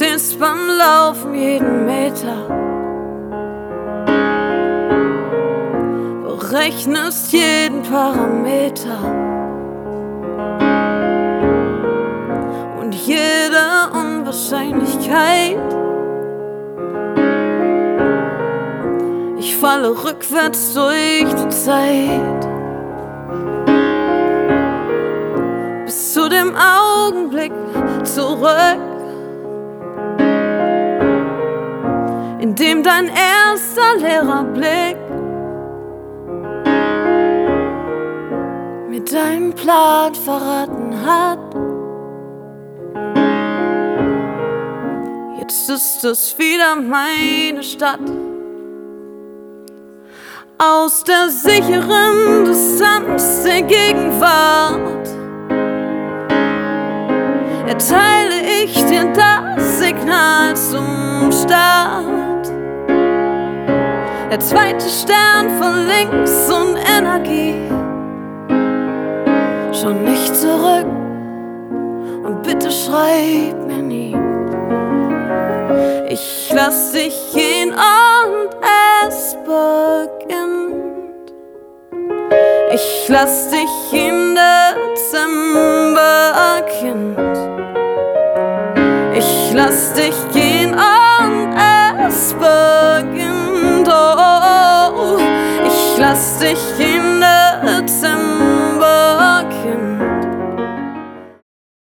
zählst beim Laufen jeden Meter. Berechnest jeden Parameter. Und jede Unwahrscheinlichkeit. Ich falle rückwärts durch die Zeit. In dem dein erster leerer Blick mir deinen Plan verraten hat. Jetzt ist es wieder meine Stadt. Aus der sicheren Distanz der Gegenwart erteile ich dir das Signal zum Start. Der zweite Stern von links und Energie. Schon nicht zurück und bitte schreib mir nie. Ich lass dich gehen und es beginnt. Ich lass dich in Dezember, Kind. Ich lass dich gehen lass dich hin.